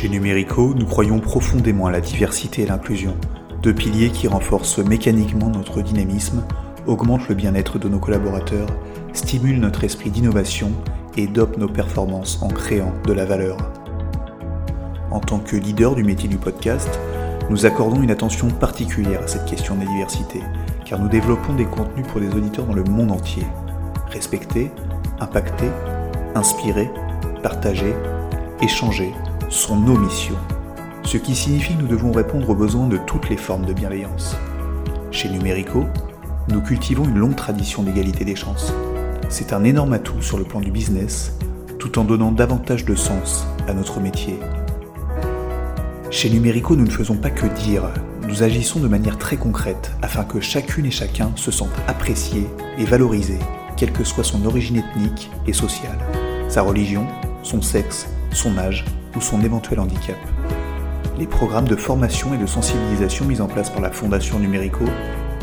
Chez Numérico, nous croyons profondément à la diversité et l'inclusion, deux piliers qui renforcent mécaniquement notre dynamisme, augmentent le bien-être de nos collaborateurs, stimulent notre esprit d'innovation et dopent nos performances en créant de la valeur. En tant que leader du métier du podcast, nous accordons une attention particulière à cette question de la diversité, car nous développons des contenus pour des auditeurs dans le monde entier. Respecter, impacter, inspirer, partager, échanger sont nos missions. Ce qui signifie que nous devons répondre aux besoins de toutes les formes de bienveillance. Chez Numérico, nous cultivons une longue tradition d'égalité des chances. C'est un énorme atout sur le plan du business, tout en donnant davantage de sens à notre métier. Chez Numérico, nous ne faisons pas que dire, nous agissons de manière très concrète afin que chacune et chacun se sente apprécié et valorisé, quelle que soit son origine ethnique et sociale, sa religion, son sexe, son âge ou son éventuel handicap. Les programmes de formation et de sensibilisation mis en place par la Fondation Numérico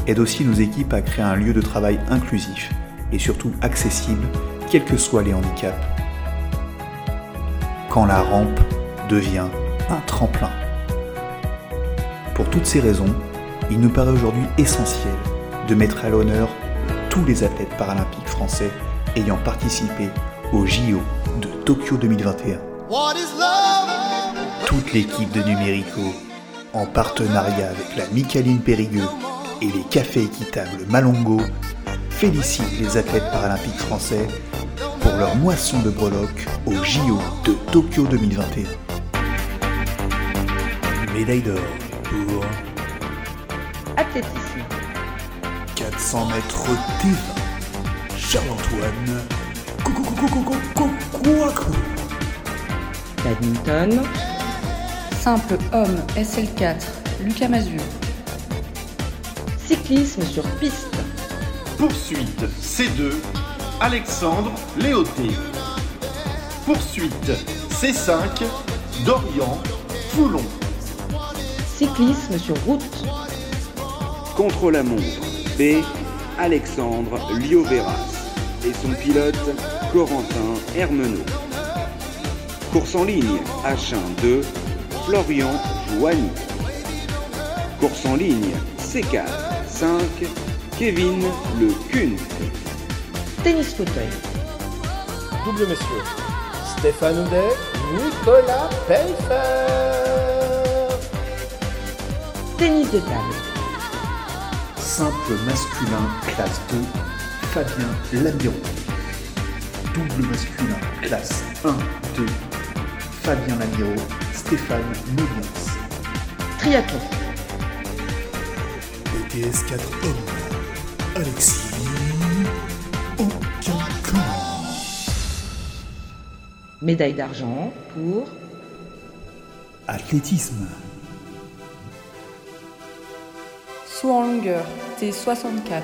aident aussi nos équipes à créer un lieu de travail inclusif et surtout accessible, quels que soient les handicaps. Quand la rampe devient un tremplin. Pour toutes ces raisons, il nous paraît aujourd'hui essentiel de mettre à l'honneur tous les athlètes paralympiques français ayant participé au JO de Tokyo 2021 toute l'équipe de Numérico, en partenariat avec la Micaline Périgueux et les cafés équitables Malongo, félicite les athlètes paralympiques français pour leur moisson de breloques au JO de Tokyo 2021. Médaille d'or pour Athlétisme. 400 mètres T20. Charles-Antoine. Coucou, coucou, coucou, coucou, coucou. Badminton. Simple homme SL4. Lucas Mazur. Cyclisme sur piste. Poursuite C2, Alexandre Léoté. Poursuite C5, Dorian Foulon. Cyclisme sur route. Contre la montre B, Alexandre Lioveras et son pilote Corentin Hermenot. Course en ligne H1 2, Florian Joigny. Course en ligne C4 5, Kevin Le Cun. Tennis fauteuil. Double messieurs. Stéphane Houdet, Nicolas Pelfer. Tennis de table. Simple masculin classe 2, Fabien Lamiron. Double masculin classe 1, 2, Fabien Lamiro, Stéphane Moliens. Triathlon. BTS 4 hommes, Alexis Aucun Médaille d'argent pour Athlétisme. Saut en longueur, T64.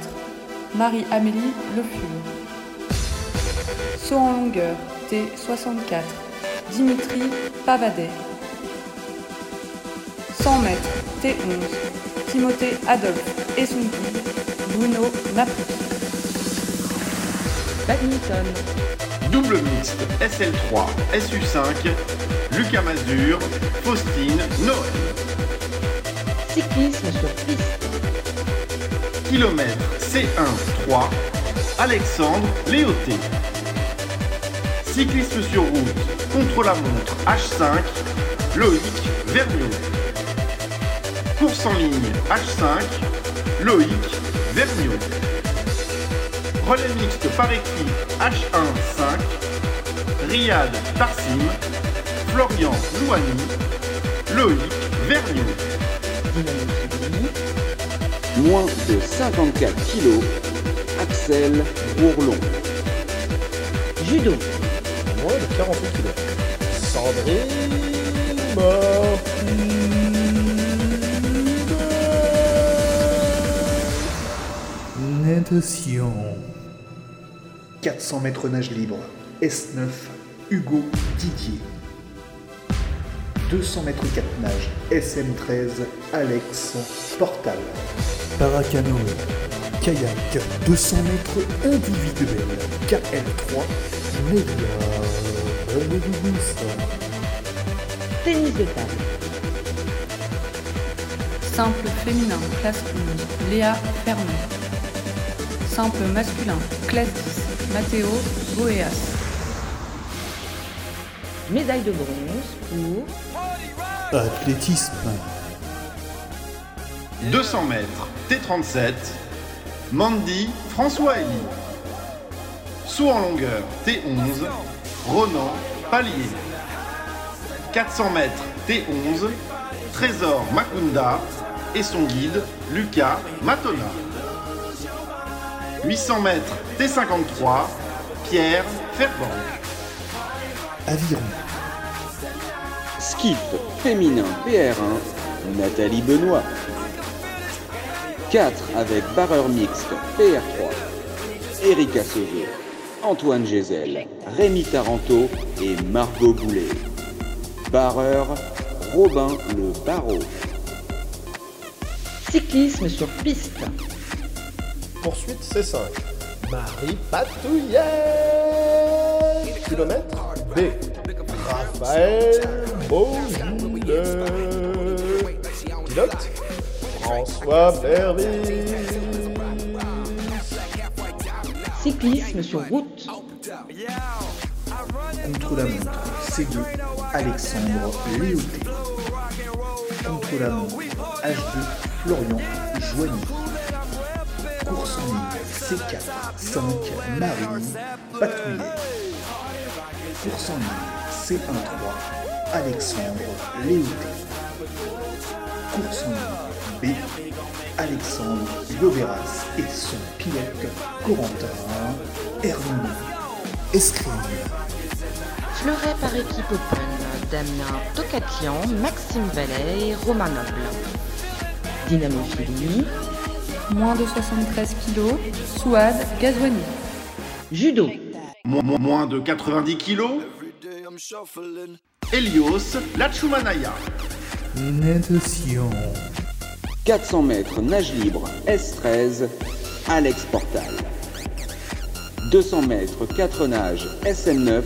Marie-Amélie Le Fur. Saut en longueur, T64. Dimitri Pavadet. 100 mètres, T11. Timothée Adolphe et son guide, Bruno Napoli. badminton. Double mixte SL3, SU5, Lucas Mazur, Faustine Noël. Cyclisme sur piste. Kilomètre C1 3, Alexandre Léoté. Cyclisme sur route, contre la montre H5, Loïc Vergniaud. Course en ligne H5, Loïc Vergniaud. Relais mixte par équipe H1 5, Riyad Tarsim, Florian Louani, Loïc Vergniaud. Moins de 54 kilos, Axel Bourlon. Judo. Moins de 48 kilos. Sandrine Martinez. Natation. 400 mètres nage libre. S9. Hugo Didier. 200 mètres 4 nage. SM13. Alex Portal. Paracanoë. Kayak. 200 mètres individuel. KL3. Média. Tennis de table. Simple féminin, classe 11, Léa Fermé. Simple masculin, classe 10, Matteo Boeas. Médaille de bronze pour Athlétisme. 200 mètres T37, Mandy François Elie. Saut en longueur T11, Ronan Palier. 400 mètres T11, Trésor Makunda et son guide Lucas Matona. 800 mètres T53, Pierre Ferbank. Aviron. Skiff féminin PR1, Nathalie Benoît. 4 avec barreur mixte PR3, Erika Seveux, Antoine Gézel, Rémi Taranto et Margot Boulet. Barreur, Robin Le Barreau. cyclisme sur piste. Poursuite C5. Marie Patouillet. Kilomètre B. Raphaël Beaujolais. Pilote François Bervis. Cyclisme sur route. Contre la montre C2, Alexandre Léoté. Contre la montre H2, Florian Joigny. Course en ligne C4, 5, Marie Patouillet. Course en ligne C1, 3, Alexandre Léoté. Course en ligne B, Alexandre Loveras et son pilote Corentin Hermine. Escrime. Fleuret par équipe open. Damien Tocatian, Maxime Vallet et Romain Noble. Dynamophilie. Moins de 73 kg, Souad Gazouani. Judo. Mo- mo- Moins de 90 kilos, Helios Lachumanaya. Natation. 400 mètres nage libre S13, Alex Portal. 200 mètres 4 nages SM9,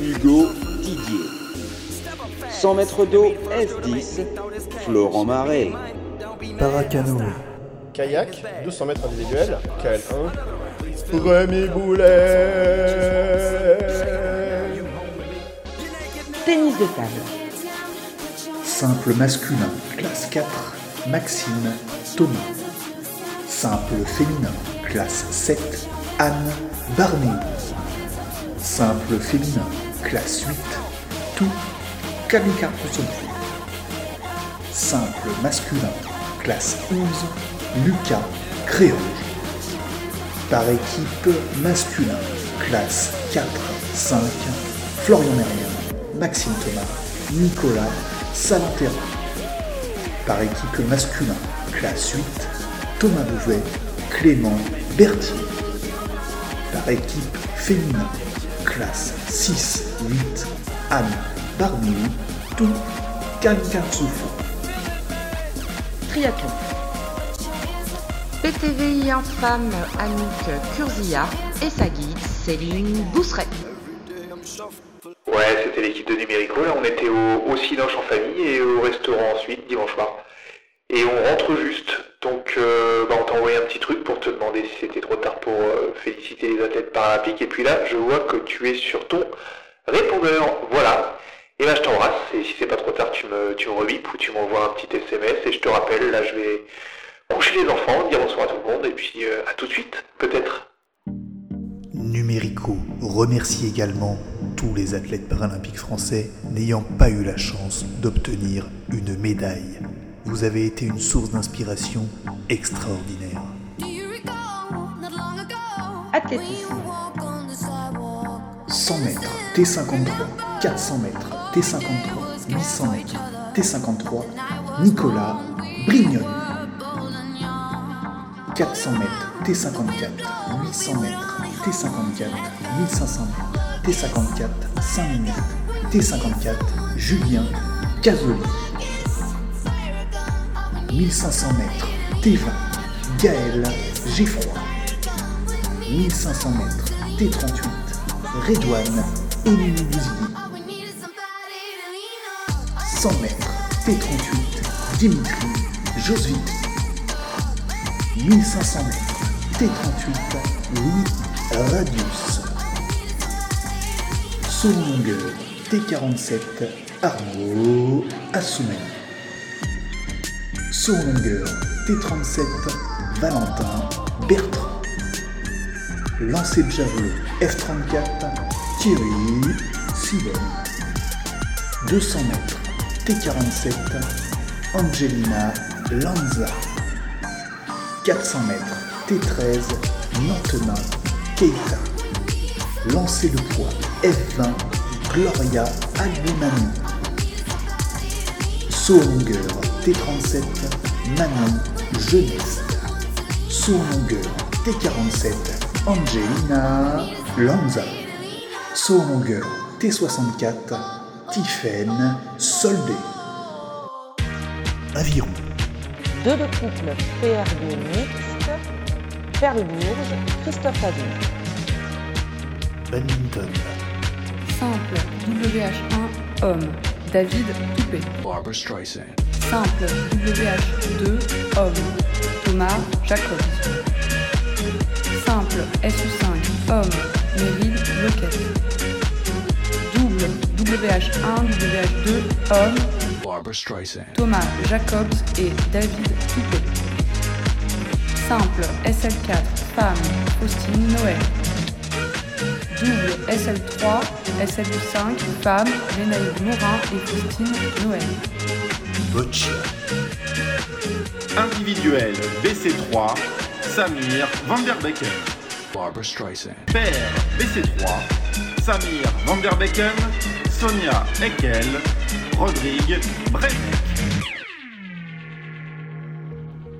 Hugo Didier. 100 mètres d'eau S10, Florent Marais. Paracano. Kayak, 200 mètres individuel, KL1. Rémi Boulet. Tennis de table. Simple masculin, classe 4, Maxime Thomas. Simple féminin, classe 7, Anne Barnéo. Simple féminin, classe 8, tout Kamika Kosofu. Simple masculin, classe 11, Lucas Créange. Par équipe masculin, classe 4, 5, Florian Merlin, Maxime Thomas, Nicolas Salantera. Par équipe masculin, classe 8, Thomas Bouvet, Clément Berthier. Par équipe féminin, classe 6, 8, Anne Barnier, tout Kankatsufo. Triathlon. PTVI infâme Anouk Kurzia et sa guide Céline Bousseret. Ouais, c'était l'équipe de Numérico. Là, on était au, au en famille et au restaurant ensuite, dimanche soir. Et on rentre juste. Donc, euh, bah, on t'a envoyé un petit truc pour te demander si c'était trop tard pour euh, féliciter les athlètes paralympiques. Et puis là, je vois que tu es sur ton répondeur. Voilà. Et là, je t'embrasse. Et si c'est pas trop tard, tu me, tu me ou tu m'envoies un petit SMS. Et je te rappelle, là, je vais coucher les enfants, dire bonsoir à tout le monde. Et puis, euh, à tout de suite, peut-être. Numérico remercie également tous les athlètes paralympiques français n'ayant pas eu la chance d'obtenir une médaille. Vous avez été une source d'inspiration extraordinaire. Athlétisme. 100 mètres, T53, 400 mètres, T53, 800 mètres, T53, Nicolas Brignol. 400 mètres, T54, 800 mètres, T54, 1500 mètres, T54, 5 minutes, T54, Julien Casoli. 1500 mètres, T20, Gaël Geffroy. 1500 mètres, T38, Redouane Émilie Bouzidi. 100 mètres, T38, Dimitri, Josvit. 1500 mètres, T38, Louis Radius. Longueur, T47, Arnaud en longueur, T37, Valentin Bertrand. Lancer de javelot, F34, Thierry Sibon. 200 mètres, T47, Angelina Lanza. 400 mètres, T13, Nantenin Keita. Lancer de poids, F20, Gloria en longueur, T37, Manon Jeunesse. Longueur, T47, Angelina Lanza. Longueur, T64, Tiffaine Soldé. Aviron, Deux de couple PRD mixte, Perlebourg, Christophe Azin. Badminton, Simple WH1 homme, David Toupé. Barbara Streisand. Simple WH2 homme, Thomas Jacobs. Simple SU5 homme, Meryl Lequette. Double WH1 WH2 homme, Barbara Streisand. Thomas Jacobs et David Toupé. Simple SL4 femme, Faustine Noël. Double SL3, SL5 femme, Lénaïde Morin et Faustine Noël. Boccia, Individuel BC3, Samir Vanderbecken. Barbara Streisand. Paire BC3, Samir Vanderbecken, Sonia Eckel, Rodrigue Brenek.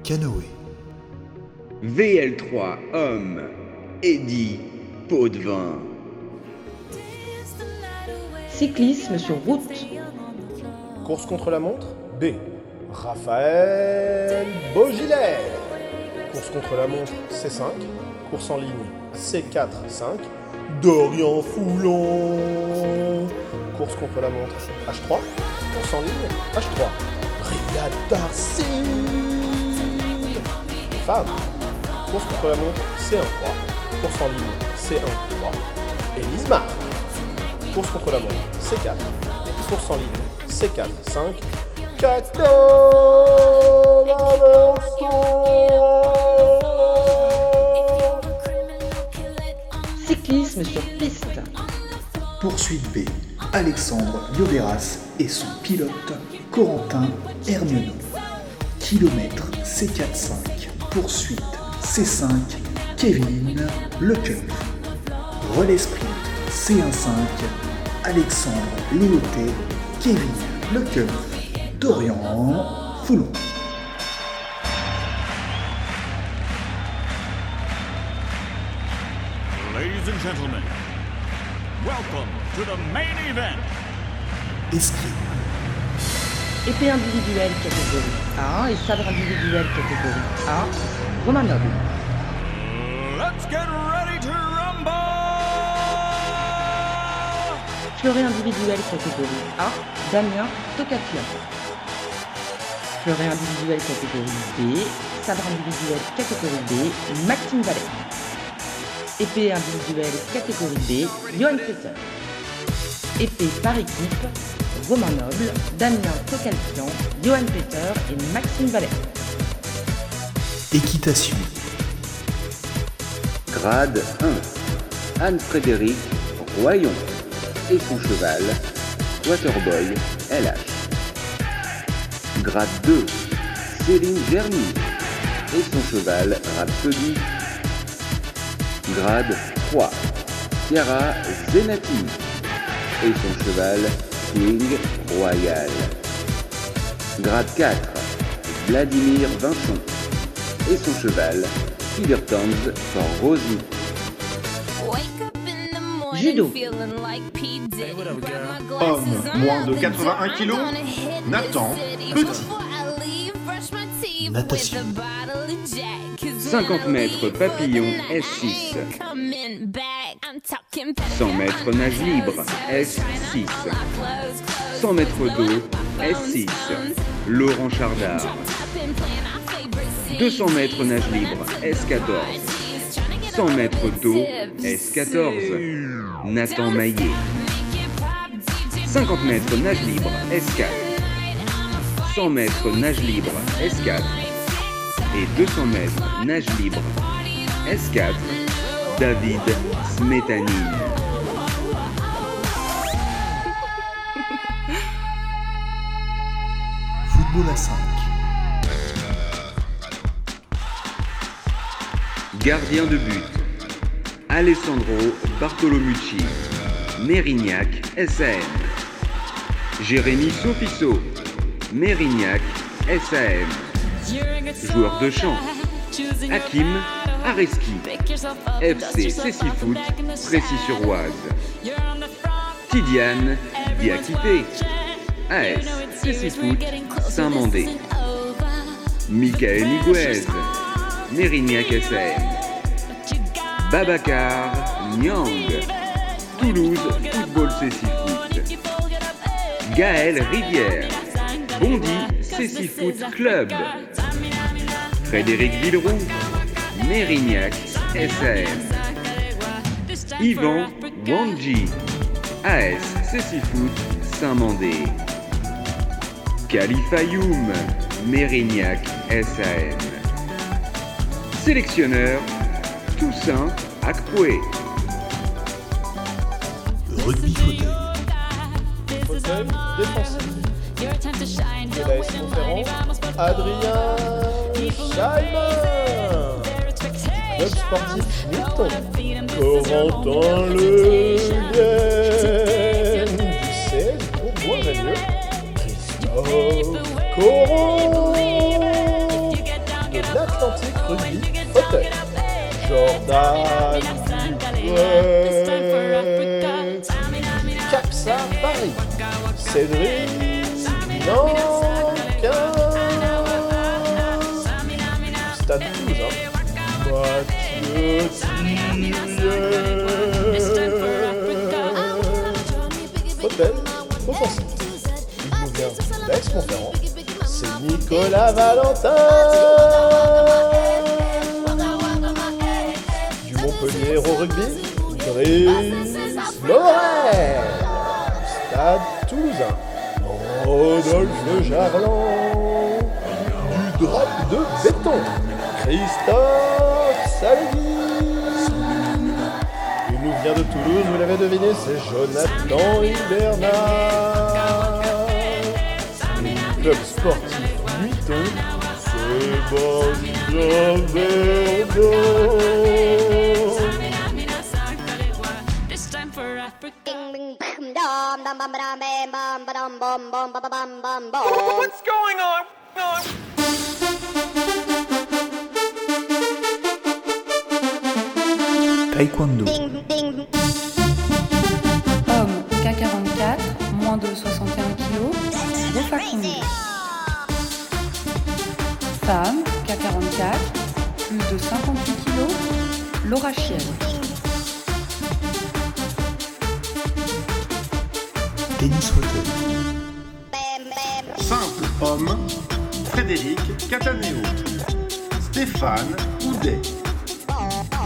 Canoë, VL3 homme, Eddie Potvin. Cyclisme sur route. Course contre la montre B. Raphaël Beaugilet. Course contre la montre C5. Course en ligne C4, 5. Dorian Foulon. Course contre la montre H3. Course en ligne H3. Riyad Darcy. Femme. Course contre la montre C1, 3. Course en ligne C1, 3. Élise Marc. Course contre la montre C4. Course en ligne C4, 5. Cato Cyclisme sur piste. poursuite B, Alexandre Lioveras et son pilote Corentin Hermionneau. Kilomètre C45, poursuite C5, Kevin Lecoeuf. Relais sprint C15, Alexandre Léoté, Kevin Lecoeuf, Dorian Foulon. Ladies and gentlemen, welcome to the main event. Escrime, Épée individuelle catégorie A et sabre individuel catégorie A. Noble. Let's get ready to rumble! Fleuret individuel catégorie A. Damien Tocatlian. Fleuret individuel catégorie B. Sabre individuel catégorie B. Maxime Vallet. Épée individuelle catégorie B. Johan Peter. Épée par équipe. Romain Noble, Damien Tocalfian, Johan Peter et Maxime Vallet. Équitation, Grade 1. Anne-Frédéric Royon et son cheval, Waterboy LH. Grade 2. Céline Gerny et son cheval Rhapsody. Grade 3. Chiara Zenati et son cheval King Royal. Grade 4. Vladimir Vincent et son cheval Tigertons for Rosie. Judo. Homme, moins de 81 kilos, Nathan Petit. natation, 50 mètres papillon S6. 100 mètres nage libre, S6. 100 mètres d'eau, S6. Laurent Chardard. 200 mètres nage libre, S14. 100 mètres d'eau, S14. Nathan Maillet. 50 mètres nage libre, S4. 100 mètres nage libre, S4. Et 200 mètres nage libre, S4. David Smetanine. Football à 5. Gardien de but. Alessandro Bartolomucci. Mérignac, SAM. Jérémy Sofiso. Mérignac, SAM. Joueur de champ. Hakim Areski. FC Cécifoot, Précis-sur-Oise. Tidiane Diakité. AS Cécifoot, Saint-Mandé. Michael Higuez. Mérignac SM. Babacar Nyang. Toulouse Football Cécifoot. Gaël Rivière. Bondy Cécifoot Club. Frédéric Villeroux. Mérignac SM. Yvan Wanji. AS Cécifoot Saint-Mandé. Khalifayoum. Mérignac SAM. Sélectionneur Toussaint Akpoué. Rugby fauteuil. Fauteuil défensif. Adrien Scheimer. Club sportif Newton. Corentin Le Guen. Du 16 Bourgoin-Jallieu. Christophe Coron. De l'Atlantique Rugby Fauteuil. Jordan Dupuis. Capsa Paris. Cédric Nankin. Stade. Mathieu Thirier. Hôtel offensif. Il nous vient d'Aix-Montferrand. C'est Nicolas Valentin. Montpellier au rugby. Brice Morel. Stade Toulousain. Rodolphe Jarlan. Du drop de béton. Christophe Salvi. Il nous vient de Toulouse, vous l'avez deviné, c'est Jonathan Hibernard. Le club sportif Vuitton, Sébastien Verdon. What's going on? Taekwondo. Homme K44, moins de 61 kg, Bofakonde. Femme K44, plus de 58 kg, Laura Chienne. Homme, Frédéric Cataneo. Stéphane Houdet.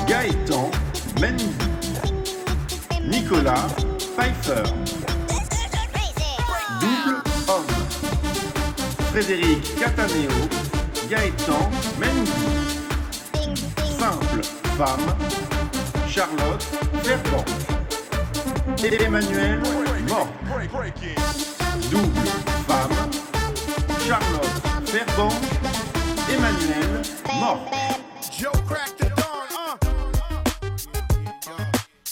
Gaëtan Mendy. Nicolas Pfeiffer. Double homme. Frédéric Cataneo. Gaëtan Mendy. Simple femme, Charlotte Ferban. Emmanuel Mort. Double femme, Charlotte Ferban, Emmanuel Mort.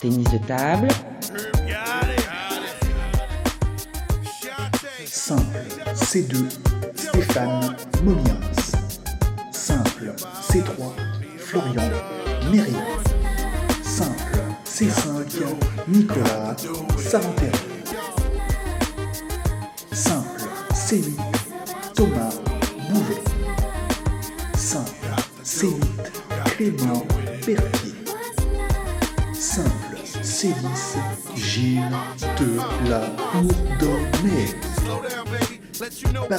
Tennis de table. Simple C2 Stéphane Moliens. Simple C3 Florian Méry. Simple C5 Nicolas Saranter. Simple C8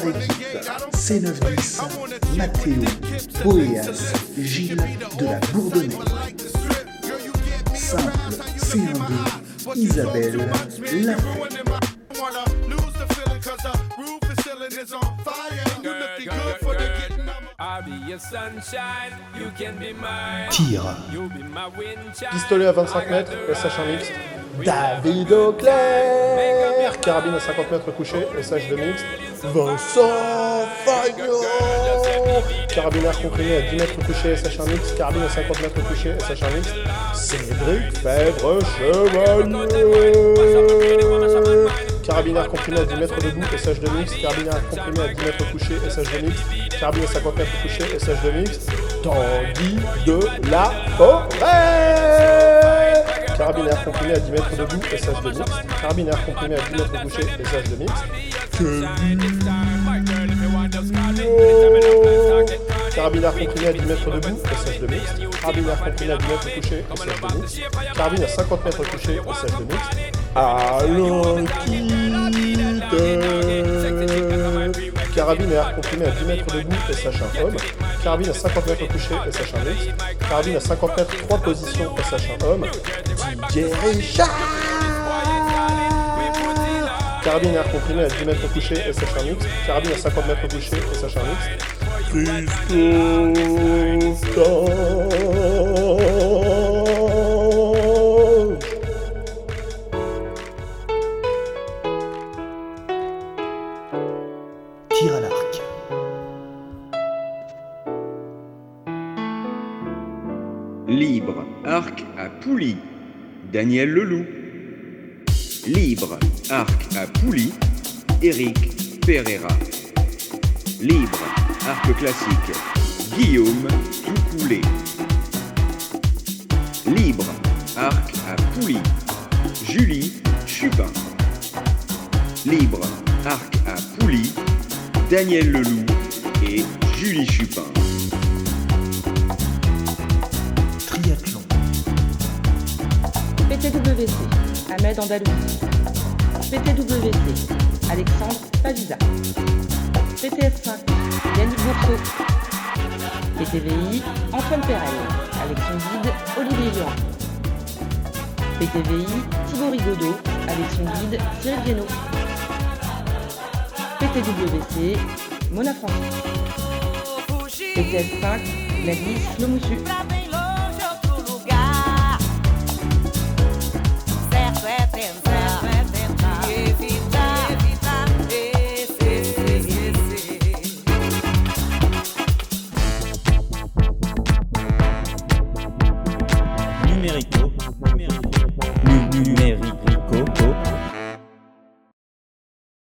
par équipe, C910, Mathéo, Boéas, Gilles de la Bourdonnais. Simple, C12, Isabelle, Lafay. Tir. Pistolet à 25 mètres, SH1 mixte. David Auclair Carabine à 50 mètres couché, SH2 mixte. Vincent Fagnon Carabinaire comprimé à 10 mètres couché, SH1 mixte. Carabine à 50 mètres couché, SH1 mixte. Cédric Fèvre Chevalier Carabinaire comprimé à 10 mètres debout, SH2 mixte. Carabinaire comprimé à 10 mètres couché, SH2 mixte. Carabine à 50 mètres couché, SH2 mixte. Tanguy de la Forêt Carabinaire comprimé à 10 mètres debout, SH2 mixte. Carabinaire comprimé à 10 mètres couché, SH2 mixte. Carabinaire comprimé à 10 mètres debout, SH2 mixte. Carabinaire comprimé à 10 mètres couché, SH2 mixte. Carabine à 50 mètres couché, SH2 mixte. Quitte Carabine air comprimé à 10 mètres debout, SH1 homme. Carabine à 50 mètres couché, SH1 mixte. Carabine à 50 mètres 3 positions, SH1 homme. Carabine air comprimé à 10 mètres couché, SH1 mixte. Carabine à 50 mètres couché, SH1 mixte. Christophe Tange Tir à l'arc. Libre, arc à poulie. Daniel Leloup. Libre, arc à poulie. Eric Pereira. Libre, arc classique. Guillaume Toucoulé. Libre, arc à poulie. Julie Chupin. Libre, arc à poulie. Daniel Leloup et Julie Chupin. Triathlon. PTWC, Ahmed Andalousi. PTWC, Alexandre Pavisa. PTS5, Yannick Bourseau. PTVI, Antoine Perel, avec son guide Olivier Durand. PTVI, Thibaut Rigaudot, avec son guide Cyril Guénaud. PTWC, Mona Francis. PTS5, Gladys Lomoussu.